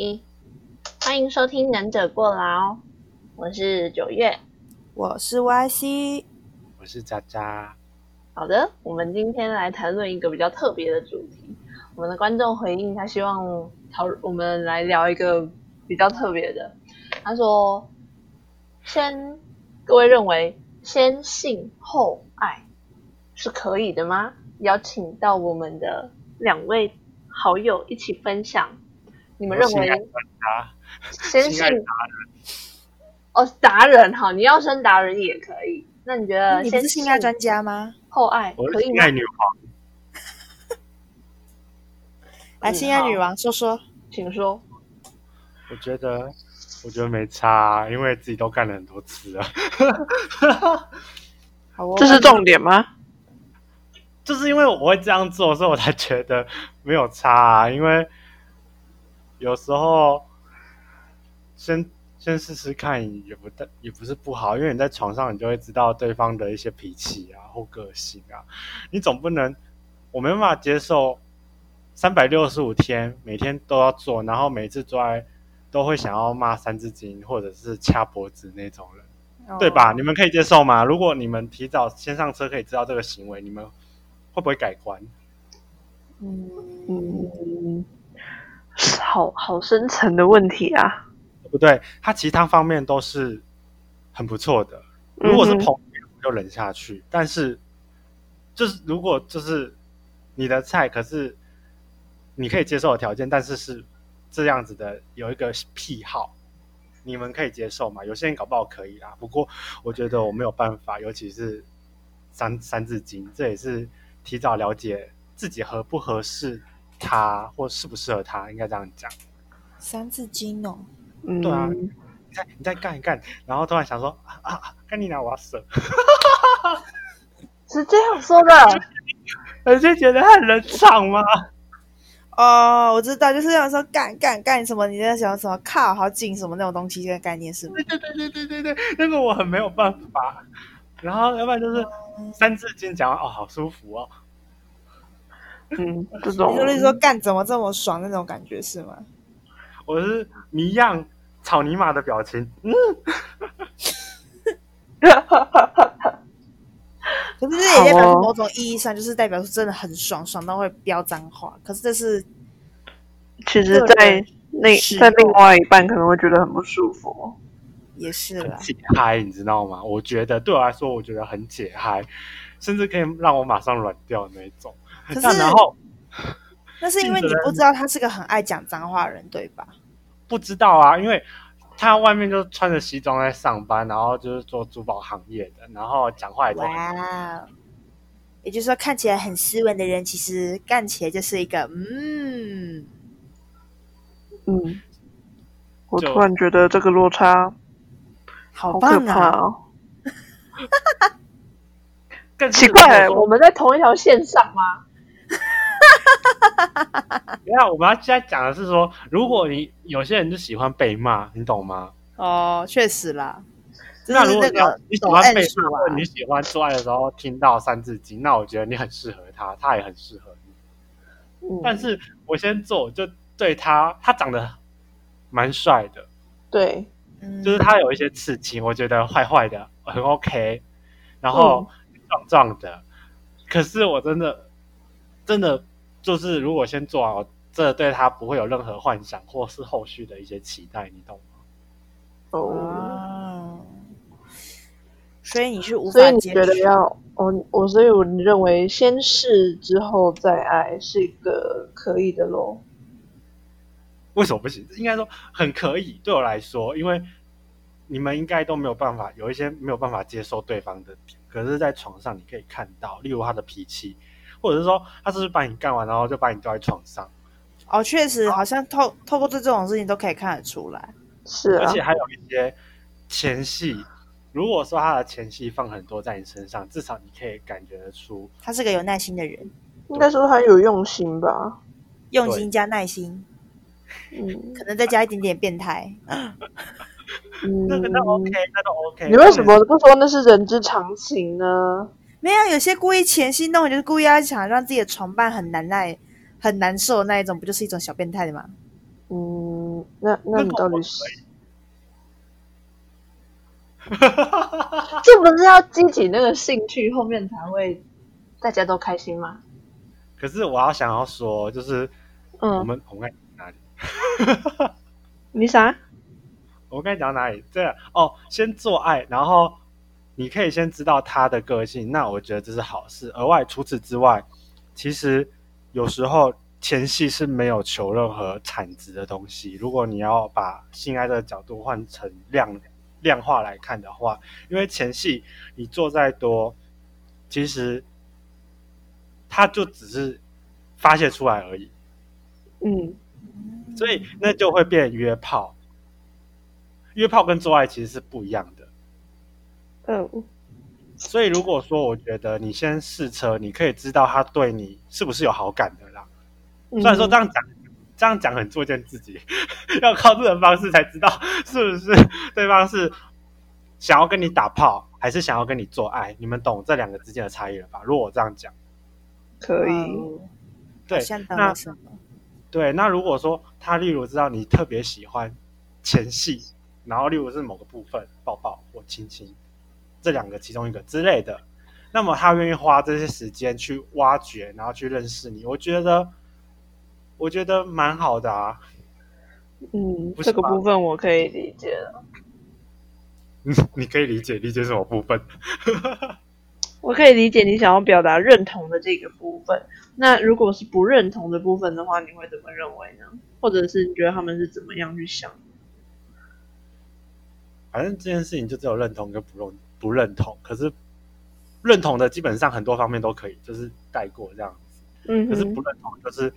一，欢迎收听《忍者过劳》，我是九月。我是 YC，我是渣渣。好的，我们今天来谈论一个比较特别的主题。我们的观众回应，他希望讨我们来聊一个比较特别的。他说：“先，各位认为先性后爱是可以的吗？”邀请到我们的两位好友一起分享。你们认为先性哦，达人哈，你要升达人也可以。那你觉得你是性爱专家吗？后爱可以吗？性爱女王，来，性爱女王说说，请说。我觉得，我觉得没差，因为自己都干了很多次了。好，这是重点吗？就是因为我会这样做，所以我才觉得没有差。啊。因为有时候先先试试看，也不也不是不好。因为你在床上，你就会知道对方的一些脾气啊或个性啊。你总不能我没办法接受三百六十五天每天都要做，然后每次做爱都会想要骂三字经或者是掐脖子那种人，对吧？你们可以接受吗？如果你们提早先上车，可以知道这个行为，你们。会不会改观？嗯，好好深层的问题啊！不对，他其他方面都是很不错的。如果是朋友，就忍下去。但是，就是如果就是你的菜，可是你可以接受的条件，但是是这样子的，有一个癖好，你们可以接受吗？有些人搞不好可以啦。不过，我觉得我没有办法，尤其是三三字经，这也是。提早了解自己合不合适他，或适不适合他，应该这样讲。三字经哦，对啊，你再你再干一干，然后突然想说啊啊，干你娘，我要死！是这样说的，而且觉得很冷场吗？哦，我知道，就是这样说，干干干什么？你在想什么？靠，好紧什么那种东西？这个概念是吗？对对对对对对对，那个我很没有办法。然后，要不然就是三字经讲完哦，好舒服哦。嗯，这种就是说干怎么这么爽那种感觉是吗？我是迷样草泥马的表情，嗯。可是这也代表某种意义上就是代表是真的很爽，爽到会飙脏话。可是这是其实，在那在另外一半可能会觉得很不舒服。也是很解嗨，你知道吗？我觉得对我来说，我觉得很解嗨，甚至可以让我马上软掉那种。可是，然后那是因为你不知道他是个很爱讲脏话的人，对吧？不知道啊，因为他外面就穿着西装在上班，然后就是做珠宝行业的，然后讲话也哇，也就是说看起来很斯文的人，其实干起来就是一个嗯嗯。我突然觉得这个落差。好棒啊！更奇怪，我们在同一条线上吗？没有，我们要现在讲的是说，如果你有些人就喜欢被骂，你懂吗？哦，确实啦。那如果你喜欢被骂，或你喜欢做爱的时候听到三字经，那我觉得你很适合他，他也很适合你。但是我先做，就对他，他长得蛮帅的，对。就是他有一些刺青，我觉得坏坏的很 OK，然后壮壮的，可是我真的真的就是如果先做好，这对他不会有任何幻想或是后续的一些期待，你懂吗？哦，所以你是无法，所以你觉得要我我所以我认为先试之后再爱是一个可以的咯。为什么不行？应该说很可以，对我来说，因为你们应该都没有办法，有一些没有办法接受对方的点，可是，在床上你可以看到，例如他的脾气，或者是说他是不是把你干完，然后就把你丢在床上。哦，确实，好像透透过这这种事情都可以看得出来。是，而且还有一些前戏，如果说他的前戏放很多在你身上，至少你可以感觉得出他是个有耐心的人。应该说他有用心吧，用心加耐心。嗯，可能再加一点点变态。嗯 那个那 OK，那都 OK。你为什么不说那是人之常情呢？没有，有些故意前戏弄，就是故意要想让自己的床伴很难耐、很难受那一种，不就是一种小变态的吗？嗯，那那你到底是？这不是要激起那个兴趣，后面才会大家都开心吗？可是我要想要说，就是我嗯，们、我们该讲哪里？你啥？我们刚才讲到哪里？这样哦，先做爱，然后你可以先知道他的个性，那我觉得这是好事。额外除此之外，其实有时候前戏是没有求任何产值的东西。如果你要把性爱的角度换成量量化来看的话，因为前戏你做再多，其实他就只是发泄出来而已，嗯，所以那就会变约炮。约炮跟做爱其实是不一样的。嗯，所以如果说我觉得你先试车，你可以知道他对你是不是有好感的啦。虽虽然说这样讲，这样讲很作践自己，要靠这种方式才知道是不是对方是想要跟你打炮，还是想要跟你做爱。你们懂这两个之间的差异了吧？如果我这样讲，可以，哦对那？对，那如果说他例如知道你特别喜欢前戏，然后例如是某个部分抱抱或亲亲，这两个其中一个之类的，那么他愿意花这些时间去挖掘，然后去认识你，我觉得我觉得蛮好的啊。嗯，这个部分我可以理解了。你你可以理解理解什么部分？我可以理解你想要表达认同的这个部分。那如果是不认同的部分的话，你会怎么认为呢？或者是你觉得他们是怎么样去想？反正这件事情就只有认同跟不认不认同，可是认同的基本上很多方面都可以，就是带过这样子。嗯可是不认同就是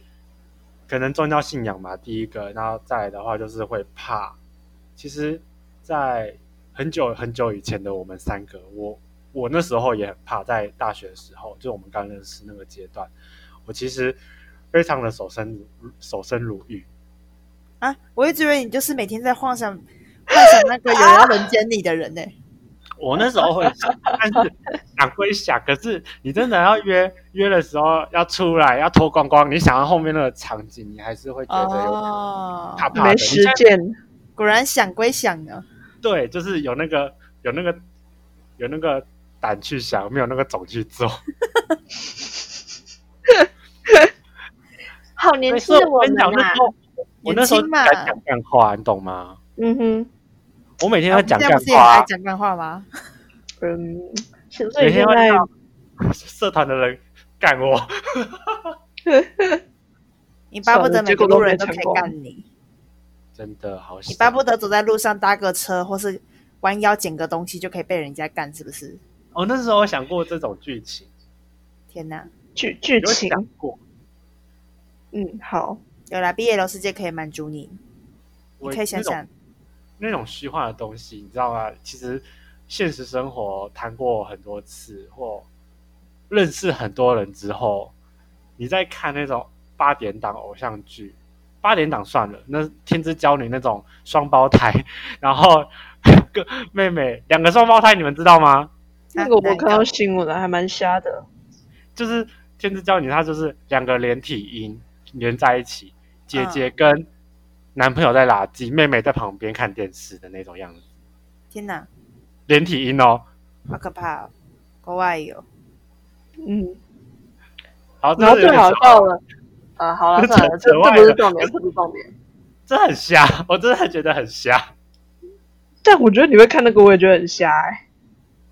可能宗教信仰嘛，第一个，然后再来的话就是会怕。其实，在很久很久以前的我们三个，我我那时候也很怕，在大学的时候，就我们刚认识那个阶段，我其实非常的守身如守身如玉。啊，我一直以为你就是每天在幻想幻想那个有人要轮奸你的人呢、我那时候会想，但是想归想，可是你真的要约约的时候要出来要脱光光，你想到后面那个场景，你还是会觉得有点哦，怕怕的。果然想归想呢。对，就是有那个有那个有那个胆去想，没有那个种去做。好年轻的我们啊那时！候我那时候敢讲干话，你懂吗？嗯哼，我每天啊在讲干话，讲干话吗？嗯，所以每天在 社团的人干我。你巴不得每个路人都可以干你，真的好你，巴不得走在路上搭个车，或是弯腰捡个东西就可以被人家干，是不是？我那时候有想过这种剧情，天哪！剧剧情，想过。嗯，好，有啦，BL 世界可以满足你，你可以想想，那种虚幻的东西，你知道吗？其实现实生活谈过很多次，或认识很多人之后，你在看那种八点档偶像剧，八点档算了，那天之娇女那种双胞胎，然后个妹妹两个双胞胎，你们知道吗？那个我看到新闻了，还蛮瞎的。就是天之娇女，她就是两个连体婴连在一起，姐姐嗯跟男朋友在垃圾，妹妹在旁边看电视的那种样子，天哪，连体婴哦。好可怕哦！国外有，嗯，好，这然后最好笑了，啊，好了，算了，这这不是重点，这不是重点。这很瞎，我真的觉得很瞎。但我觉得你会看那个，我也觉得很瞎哎、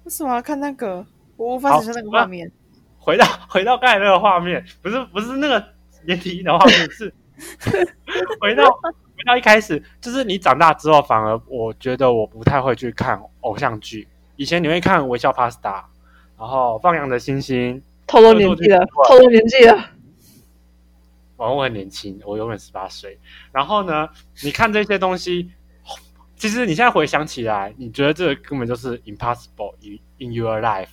为什么要看那个？我无法想象那个画面。回到 回到刚才那个画面，不是不是那个连体婴的画面，是 回到回到一开始，就是你长大之后，反而我觉得我不太会去看偶像剧。以前你会看《微笑 Pasta》，然后《放羊的星星》，透露年纪了，透露年纪了。我我很年轻，我永远十八岁。然后呢，你看这些东西，其实你现在回想起来，你觉得这个根本就是 impossible in in your life。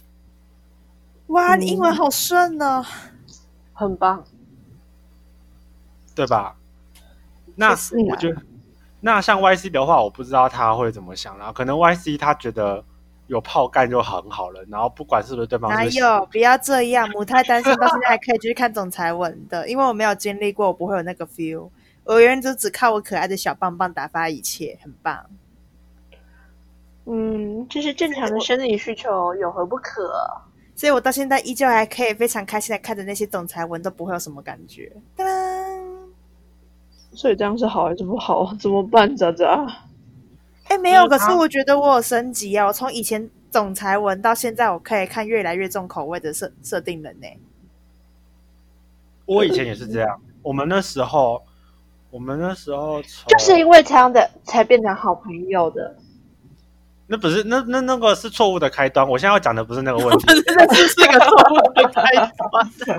哇，嗯你英文好顺哦！很棒。对吧？那我觉得，那像 YC 的话，我不知道他会怎么想啦。可能 YC 他觉得有炮干就很好了，然后不管是不是对方哪有？不要这样，母胎单身到现在还可以继续看总裁文的，因为我没有经历过，我不会有那个 feel。我永远都只靠我可爱的小棒棒打发一切，很棒。嗯，这是正常的生理需求，有何不可？所以我到现在依旧还可以非常开心的看着那些总裁文，都不会有什么感觉。所以这样是好还是不好？怎么办，渣渣？哎，没有，可是我觉得我有升级啊！我从以前总裁文到现在，我可以看越来越重口味的设设定人呢、我以前也是这样。我们那时候，我们那时候就是因为这样的才变成好朋友的。那不是那那那个是错误的开端。我现在要讲的不是那个问题，那是是个错误的开端。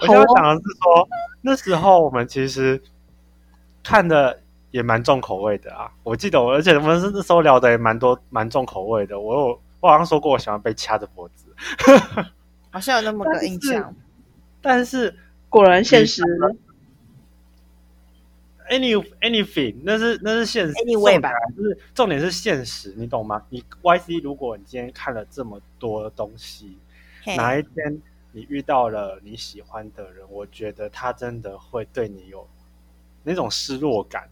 我现在要讲的是说，那时候我们其实看的也蛮重口味的啊。我记得我，而且我们是那时候聊的也蛮多蛮重口味的。我有我好像说过，我喜欢被掐着脖子，好像有那么个印象。但是果然现实 any anything 那是那是现实 Anyway 就是重点是现实，你懂吗？你 YC 如果你今天看了这么多东西，嘿哪一天你遇到了你喜欢的人，我觉得他真的会对你有那种失落感，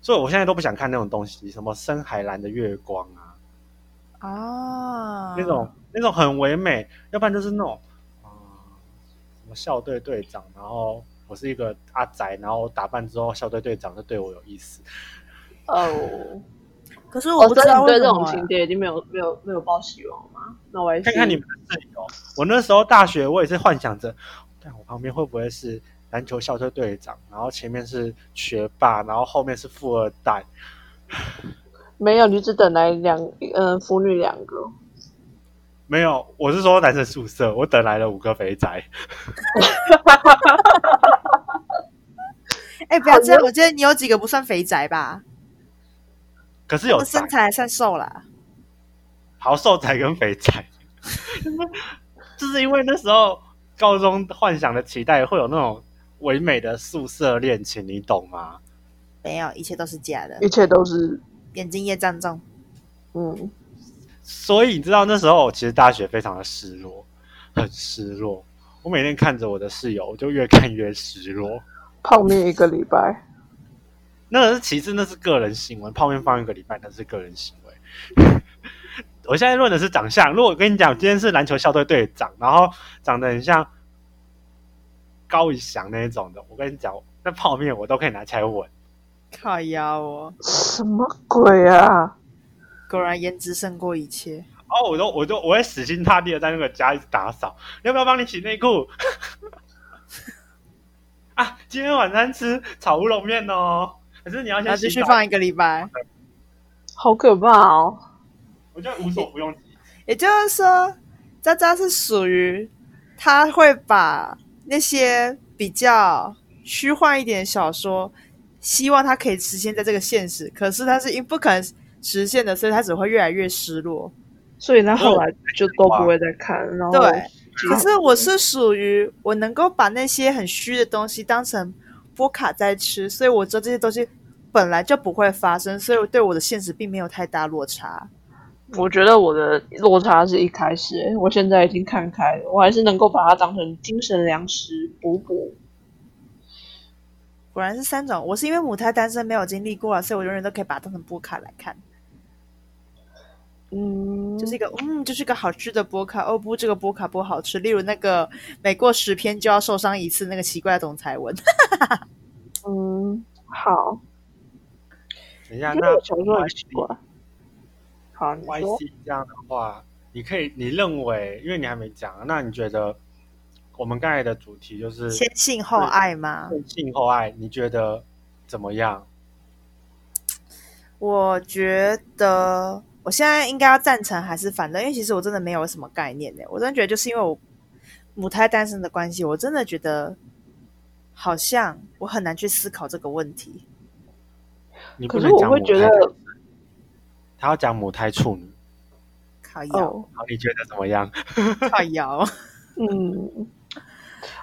所以我现在都不想看那种东西，什么深海蓝的月光啊，啊，那种那种很唯美，要不然就是那种啊、什么校队队长，然后我是一个阿宅，然后我打扮之后校队队长就对我有意思。哦。可是我哦，不知所以你对这种情节已经没有没有没有抱希望了吗？那我还是看看你们的室友，我那时候大学我也是幻想着，但我旁边会不会是篮球校队队长，然后前面是学霸，然后后面是富二代。没有，你只等来两嗯腐女两个。没有，我是说男生宿舍，我等来了五个肥宅。哎、不要这样，我觉得你有几个不算肥宅吧？可是有身材还算瘦啦。好瘦仔跟肥仔，就是因为那时候高中幻想的期待会有那种唯美的宿舍恋情，你懂吗？没有，一切都是假的。一切都是眼睛夜障重，嗯，所以你知道那时候我其实大学非常的失落，很失落。我每天看着我的室友，我就越看越失落。泡面一个礼拜，那是其次，那是个人行为。泡面放一个礼拜，那是个人行为。我现在论的是长相。如果我跟你讲，今天是篮球校队队长，然后长得很像高以翔那一种的，我跟你讲，那泡面我都可以拿起来闻。靠腰哦，什么鬼啊？果然颜值胜过一切。哦，我都我都我会死心塌地的在那个家一直打扫。要不要帮你洗内裤？啊，今天晚餐吃炒乌龙面哦。可是你要先继续放一个礼拜。好可怕哦！我就无所不用其极。也就是说，渣渣是属于他会把那些比较虚幻一点的小说，希望它可以实现在这个现实，可是它是因不可能实现的，所以它只会越来越失落。所以他后来就都不会再看，然后对，可是我是属于我能够把那些很虚的东西当成波卡在吃，所以我知道这些东西本来就不会发生，所以我对我的现实并没有太大落差。我觉得我的落差是一开始、欸，我现在已经看开了，我还是能够把它当成精神粮食补补。果然是三种，我是因为母胎单身没有经历过了，所以我永远都可以把它当成波卡来看，嗯，就是一个嗯，就是一个好吃的波卡。哦不，这个波卡不好吃。例如那个每过十篇就要受伤一次那个奇怪的总裁文，嗯，好，等一下，那我小时候很奇怪。好，你说 YC 这样的话，你可以，你认为，因为你还没讲，那你觉得我们刚才的主题就是先性后爱吗？先性后爱，你觉得怎么样？我觉得我现在应该要赞成还是反对？因为其实我真的没有什么概念呢。我真的觉得就是因为我母胎单身的关系，我真的觉得好像我很难去思考这个问题。你可是讲母会觉得他要讲母胎处女，靠摇，哦，好，你觉得怎么样？靠摇，嗯，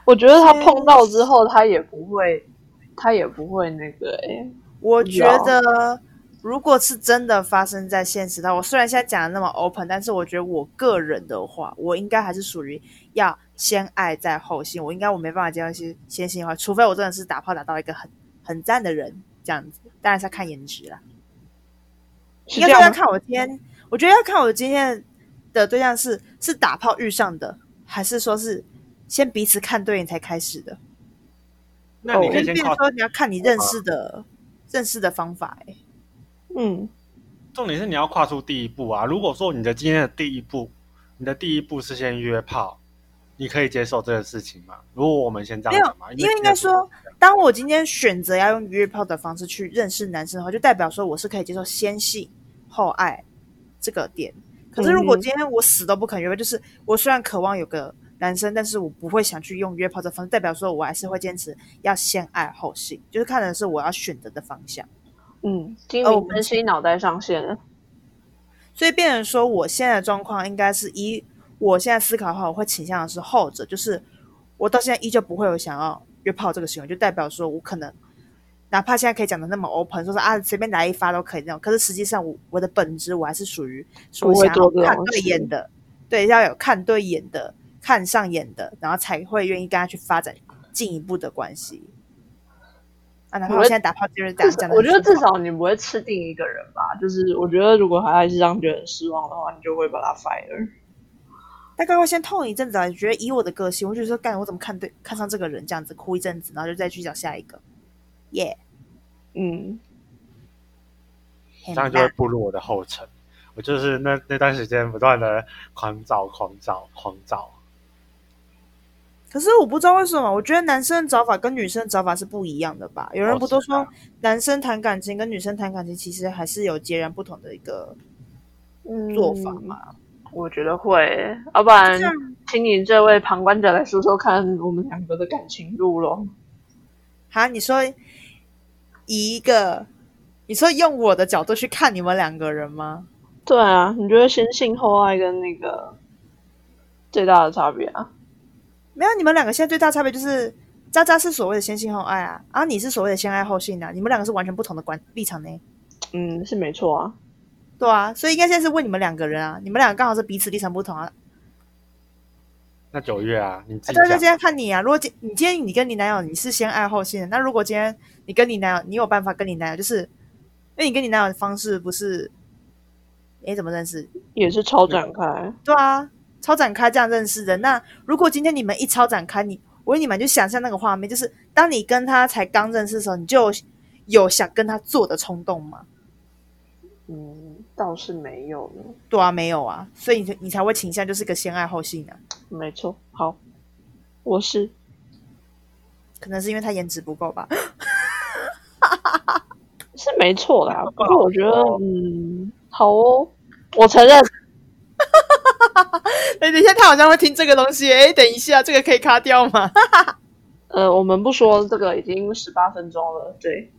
我觉得他碰到之后，他也不会，他也不会那个、欸，我觉得。如果是真的发生在现实的，我虽然现在讲的那么 open，但是我觉得我个人的话，我应该还是属于要先爱再后性。我应该我没办法接受先先性的话，除非我真的是打炮打到一个很很赞的人，这样子，当然是要看颜值啦。应该说要？看我今天，我觉得要看我今天的对象是是打炮遇上的，还是说是先彼此看对眼才开始的。那你可以先，说你要看你认识的认识的方法、欸，嗯，重点是你要跨出第一步啊。如果说你的今天的第一步，你的第一步是先约炮，你可以接受这个事情吗？如果我们先这样讲嘛，因为应该说，当我今天选择要用约炮的方式去认识男生的话，就代表说我是可以接受先性后爱这个点。可是如果今天我死都不肯约炮，就是我虽然渴望有个男生，但是我不会想去用约炮的方式，代表说我还是会坚持要先爱后性，就是看的是我要选择的方向。嗯，精哦我们明分析脑袋上线了。所以变成说，我现在的状况应该是以我现在思考的话，我会倾向的是后者，就是我到现在依旧不会有想要约炮这个行为，就代表说我可能哪怕现在可以讲的那么 open，说是啊随便来一发都可以那种，可是实际上我我的本质我还是属于说想不会做这种要看对眼的，对，要有看对眼的、看上眼的，然后才会愿意跟他去发展进一步的关系。啊，哪怕我现在打炮就是这样讲的，我觉得至少你不会吃定一个人吧。就是我觉得如果他还是让你觉得很失望的话，你就会把他 fire。大概会先痛一阵子啊，觉得以我的个性，我就说干，我怎么看对看上这个人这样子，哭一阵子，然后就再去找下一个，耶、嗯，很这样就会步入我的后尘。我就是那那段时间不断的狂找、狂找、狂找。可是我不知道为什么，我觉得男生的找法跟女生的找法是不一样的吧？有人哦不都说男生谈感情跟女生谈感情其实还是有截然不同的一个嗯做法嘛？我觉得会，要不然请你这位旁观者来说说看我们两个的感情路咯。好，你说以一个，你说用我的角度去看你们两个人吗？对啊，你觉得先性后爱跟那个最大的差别啊？没有，你们两个现在最大差别就是渣渣是所谓的先性后爱啊，然后你是所谓的先爱后性啊，你们两个是完全不同的观立场呢。嗯，是没错啊。对啊，所以应该现在是问你们两个人啊，你们两个刚好是彼此立场不同啊。那九月啊，你自啊对啊，那己讲今。天看你啊，如果今你今天你跟你男友你是先爱后性的，那如果今天你跟你男友，你有办法跟你男友，就是因为你跟你男友的方式不是，哎怎么认识？也是超展开，对啊，超展开这样认识的。那如果今天你们一超展开，你我问你们就想象那个画面，就是当你跟他才刚认识的时候，你就有有想跟他做的冲动吗？嗯，倒是没有呢。对啊，没有啊，所以你你才会倾向就是个先爱后性啊。没错，好，我是可能是因为他颜值不够吧。是没错啦。不过我觉得，嗯，好哦，我承认，哎，等一下，他好像会听这个东西。哎，等一下，这个可以卡掉吗？呃，我们不说这个已经十八分钟了，对，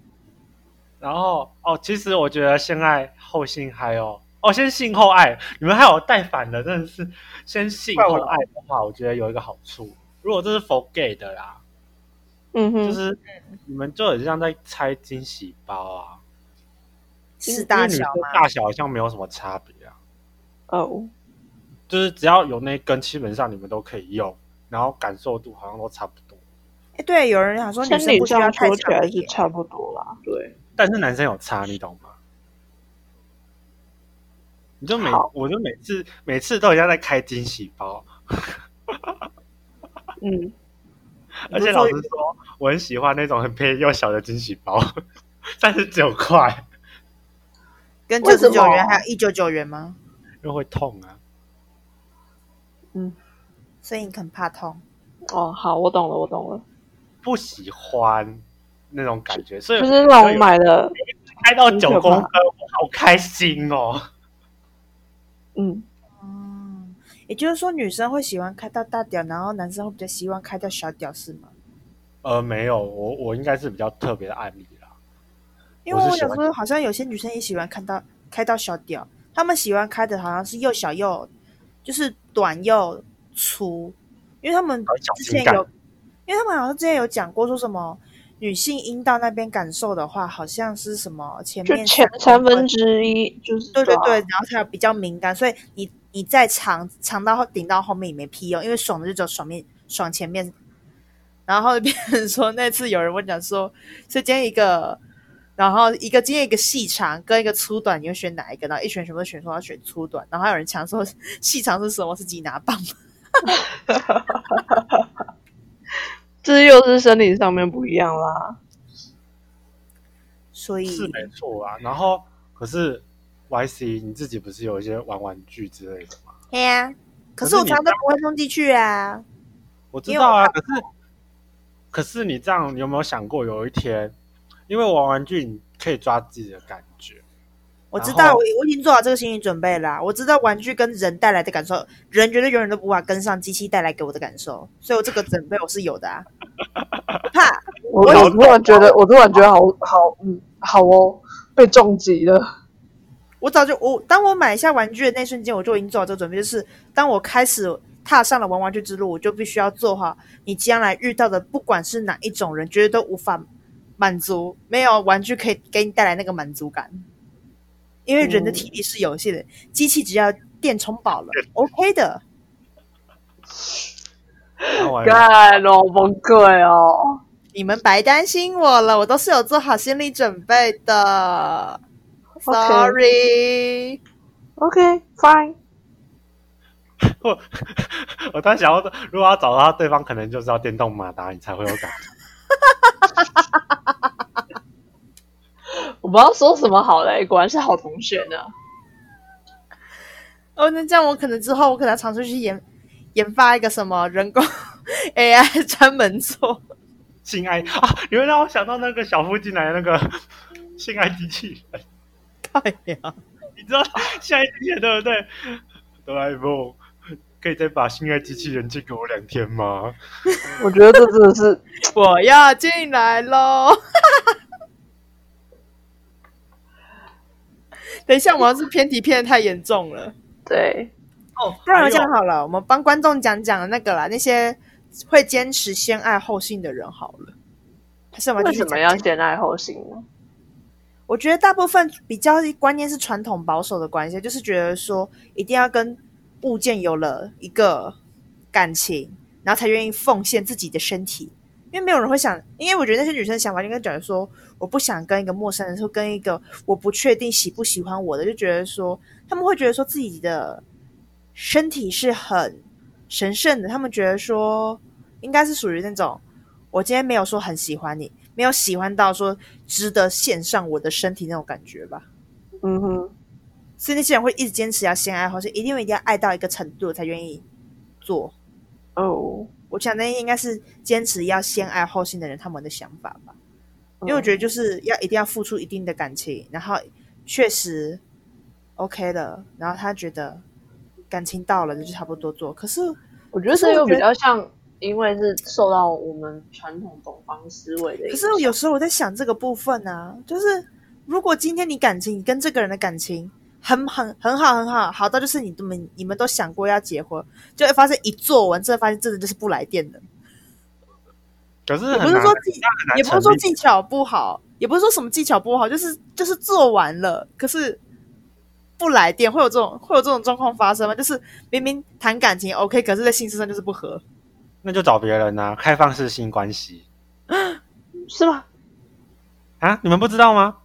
然后哦，其实我觉得先爱后性还有哦，先性后爱，你们还有带反的，真的是先性后爱的话，我觉得有一个好处，如果这是 for gay 的啦，嗯哼，就是你们就很像在拆惊喜包啊，是大小吗？大小好像没有什么差别啊，哦，就是只要有那根，基本上你们都可以用，然后感受度好像都差不对，有人想说女生不需要上说起太长的眼来是差不多啦，对，但是男生有差，你懂吗？你就每我就每次每次都很像在开惊喜包，嗯，而且老实说，我很喜欢那种很便宜又小的惊喜包，三十九块，跟九十九元还有一九九元吗？因为会痛啊。嗯，所以你很怕痛。哦，好，我懂了，我懂了，不喜欢那种感觉，所以就是那种买了，开到九公分，我好开心哦。嗯，嗯，也就是说，女生会喜欢开到大屌，然后男生会比较希望开到小屌，是吗？呃，没有，我我应该是比较特别的案例啦。因为我想说，好像有些女生也喜欢看到开到小屌，她们喜欢开的好像是又小又就是短又粗，因为他们之前有，因为他们好像之前有讲过说什么女性阴道那边感受的话，好像是什么前面就前三分之一，就是啊对对对，然后才有比较敏感，所以你你再长长到后顶到后面也没屁用，因为爽的就只有爽面爽前面然后变成说那次有人问讲说，所以今天一个，然后一个今天一个细长跟一个粗短，你会选哪一个？然后一选全部都选说要选粗短，然后还有人抢说细长是什么？是吉拿棒。这又是生理上面不一样啦。所以是没错啊。然后可是 Y C 你自己不是有一些玩玩具之类的吗？对呀、可是我常常都不会送进去啊。我知道啊，可是可是你这样，你有没有想过有一天，因为玩玩具你可以抓自己的感觉，我知道，我我已经做好这个心理准备啦。我知道玩具跟人带来的感受，人绝对永远都无法跟上机器带来给我的感受，所以我这个准备我是有的啊。不怕，我我突然觉得，我突然觉得好好，嗯，好哦，被重击了。我早就我当我买下玩具的那瞬间，我就已经做好这个准备，就是当我开始踏上了玩玩具之路，我就必须要做好你将来遇到的，不管是哪一种人，绝对都无法满足，没有玩具可以给你带来那个满足感，因为人的体力是有限的，机器只要电充饱了，OK 的。干好崩溃哦！你们白担心我了，我都是有做好心理准备的。OK Sorry，OK，fine。我 我当时想要，如果要找到对方，可能就是要电动马达，你才会有感觉。我不知道说什么好嘞，果然是好同学呢。哦，那这样我可能之后我可能要尝试去研研发一个什么人工 AI 专门做。性爱啊！你会让我想到那个小夫进来的那个 性爱机器人，哎呀，你知道性爱机器人对不对？哆啦 A 梦，可以再把性爱机器人借给我两天吗？我觉得这真的是，我要进来喽！等一下，我要是偏题偏的太严重了。对，哦，不然这样好了，我们帮观众讲讲那个啦，那些会坚持先爱后性的人好了。还是我们为什么要先爱后性呢？我觉得大部分比较观念是传统保守的关系，就是觉得说一定要跟物件有了一个感情，然后才愿意奉献自己的身体。因为没有人会想，因为我觉得那些女生的想法应该觉得说，我不想跟一个陌生人，或跟一个我不确定喜不喜欢我的，就觉得说他们会觉得说自己的身体是很神圣的，他们觉得说应该是属于那种我今天没有说很喜欢你，没有喜欢到说值得献上我的身体那种感觉吧。嗯哼，所以那些人会一直坚持要先爱或是，一定一定要爱到一个程度才愿意做。哦，我想那应该是坚持要先爱后性的人他们的想法吧，因为我觉得就是要一定要付出一定的感情，然后确实 OK 了，然后他觉得感情到了，那就差不多做。可是我觉得这又比较像，因为是受到我们传统东方思维的可。是有时候我在想这个部分啊，就是如果今天你感情，你跟这个人的感情很很很好很好，好到就是你们你们都想过要结婚，就会发现一做完，真的发现真的就是不来电的。可是也不是说技，很难也不是说技巧不好，也不是说什么技巧不好，就是就是做完了，可是不来电，会有这种会有这种状况发生吗？就是明明谈感情 OK，可是在性事上就是不合。那就找别人啊，开放式性关系 是吗？啊？你们不知道吗？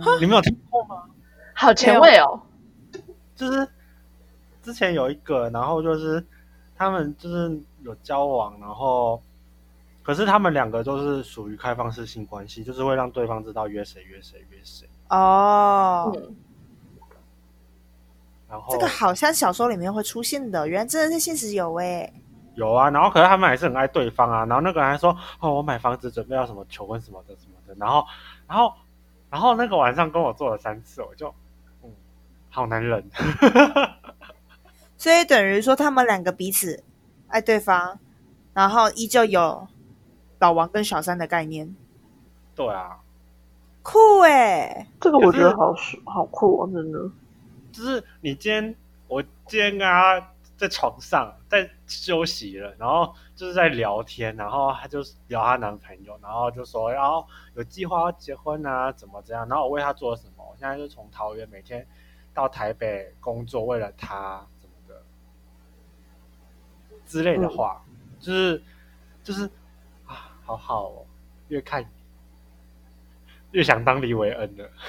嗯。你没有听过吗？好前卫哦。就是之前有一个，然后就是他们就是有交往，然后可是他们两个都是属于开放式性关系，就是会让对方知道约谁约谁约谁，哦，嗯，然后这个好像小说里面会出现的，原来真的是现实有诶、有啊，然后可是他们还是很爱对方啊，然后那个人还说哦，我买房子准备要什么求婚什么的什么的，然后然后然后那个晚上跟我做了三次，我就嗯，好难忍，所以等于说他们两个彼此爱对方，然后依旧有老王跟小三的概念，对啊，酷诶、这个我觉得好好酷啊，真的。就是你今天我今天跟他在床上在休息了，然后就是在聊天，然后她就聊她男朋友，然后就说然后有计划要结婚啊，怎么怎样，然后我为她做了什么，我现在就从桃园每天到台北工作，为了她怎么的之类的话，就是就是啊，好好哦，越看越想当李维恩了。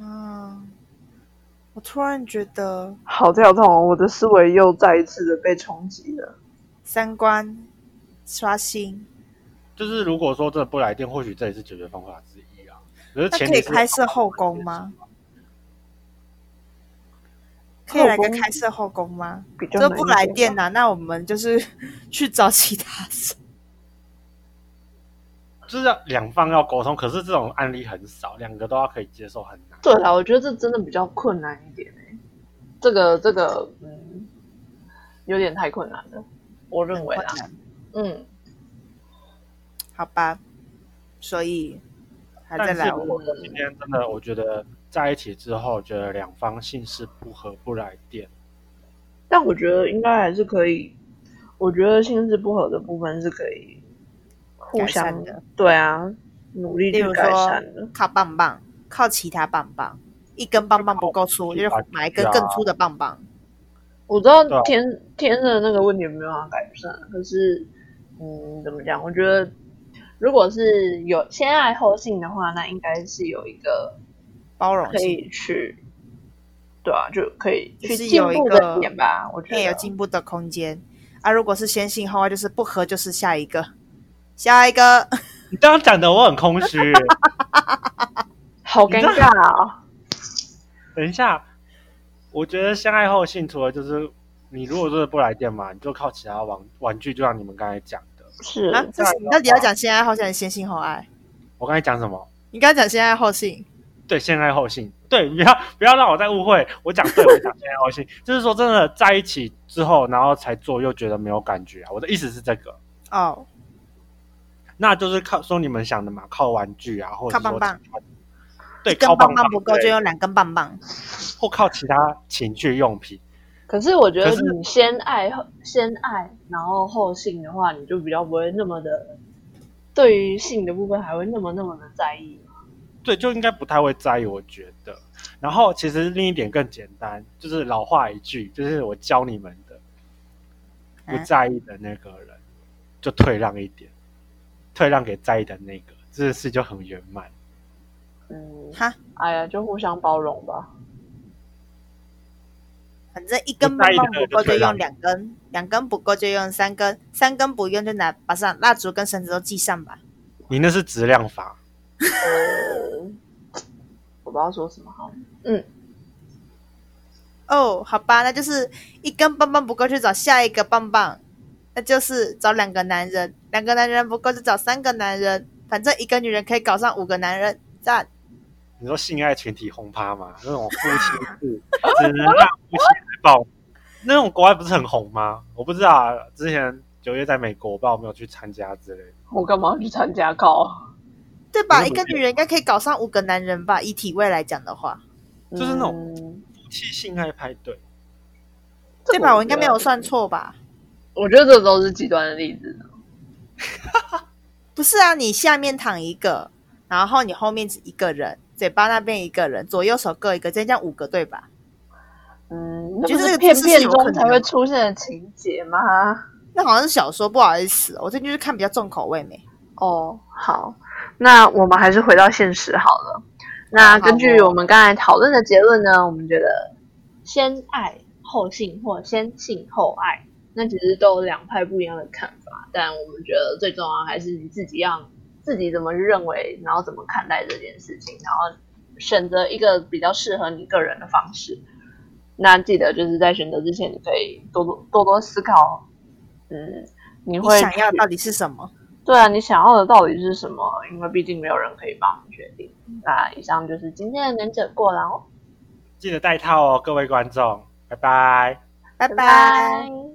嗯，我突然觉得好跳痛哦！我的思维又再一次的被冲击了。三观刷新，就是如果说真的不来电，或许这也是解决方法之一啊。可是那可以开设后宫吗？可以来个开设后宫吗？这不来电呐、那我们就是 去找其他人。就是要两方要沟通，可是这种案例很少，两个都要可以接受很难。对啦，我觉得这真的比较困难一点诶、这个这个，嗯，有点太困难了，我认为啦。嗯，好吧，所以还但是在来我如果说今天真的，我觉得在一起之后，觉得两方性事不合不来电，但我觉得应该还是可以。我觉得性质不合的部分是可以互相的对啊，努力例如去改善的。靠棒棒，靠其他棒棒，一根棒棒不够粗，就是买一根更粗的棒棒。我知道天天生的那个问题没有办法改善，可是，嗯，怎么讲？我觉得如果是有先爱后性的话，那应该是有一个包容性，以去，对啊，就可以去就是进步有一个的点吧。我觉也有进步的空间。啊，如果是先性后爱，就是不合就是下一个，下一个。你刚刚讲的我很空虚。好尴尬啊！等一下，我觉得相爱后性，除了就是你如果真的不来电嘛，你就靠其他玩玩具，就像你们刚才讲的。是啊，这是你到底要讲先爱后性还是先性后爱？我刚才讲什么？你刚才讲先爱后性，对，先爱后性，对，不要不要让我再误会。我讲对，我讲先爱后性，就是说真的在一起之后，然后才做，又觉得没有感觉啊。我的意思是这个，哦，那就是靠说你们想的嘛，靠玩具啊，或者说靠棒棒对，一根靠棒棒棒不够就用两根棒棒。或靠其他情趣用品。可是我觉得你先爱后先爱，然后后性的话，你就比较不会那么的对于性的部分还会那么那么的在意。对，就应该不太会在意，我觉得。然后其实另一点更简单，就是老话一句，就是我教你们的，不嗯在意的那个人就退让一点，退让给在意的那个，这件事就很圆满。嗯，哈，哎呀，就互相包容吧。反正一根棒棒不够就用两根，两根不够就用三根，三根不用就拿把上蜡烛跟绳子都系上吧。你那是质量法，呃，我不知道说什么好。嗯，哦，好吧，那就是一根棒棒不够去找下一个棒棒，那就是找两个男人，两个男人不够就找三个男人，反正一个女人可以搞上五个男人，赞。你说性爱群体轰趴嘛？那种夫妻制 只能让夫妻来报，那种国外不是很红吗？我不知道啊，之前九月在美国，我不知道有没有去参加之类的。我干嘛要去参加考？对吧？一个女人应该可以搞上五个男人吧？以体位来讲的话，就是那种嗯夫妻性爱派对，对吧？我应该没有算错吧？我觉得这都是极端的例子。不是啊，你下面躺一个，然后你后面只一个人，嘴巴那边一个人，左右手各一个，这样五个对吧？嗯，那觉得这个不是片片中才会出现的情节吗？那好像是小说，不好意思哦，我最近就是看比较重口味没。哦，好，那我们还是回到现实好了。那根据我们刚才讨论的结论呢，我们觉得先爱后性或先性后爱，那其实都有两派不一样的看法。但我们觉得最重要还是你自己要自己怎么认为，然后怎么看待这件事情，然后选择一个比较适合你个人的方式。那记得就是在选择之前，你可以多多多多思考，嗯，你你会想要到底是什么？对啊，你想要的到底是什么？因为毕竟没有人可以帮你决定。那以上就是今天的能者过劳，记得带套哦，各位观众，拜拜。拜拜拜。拜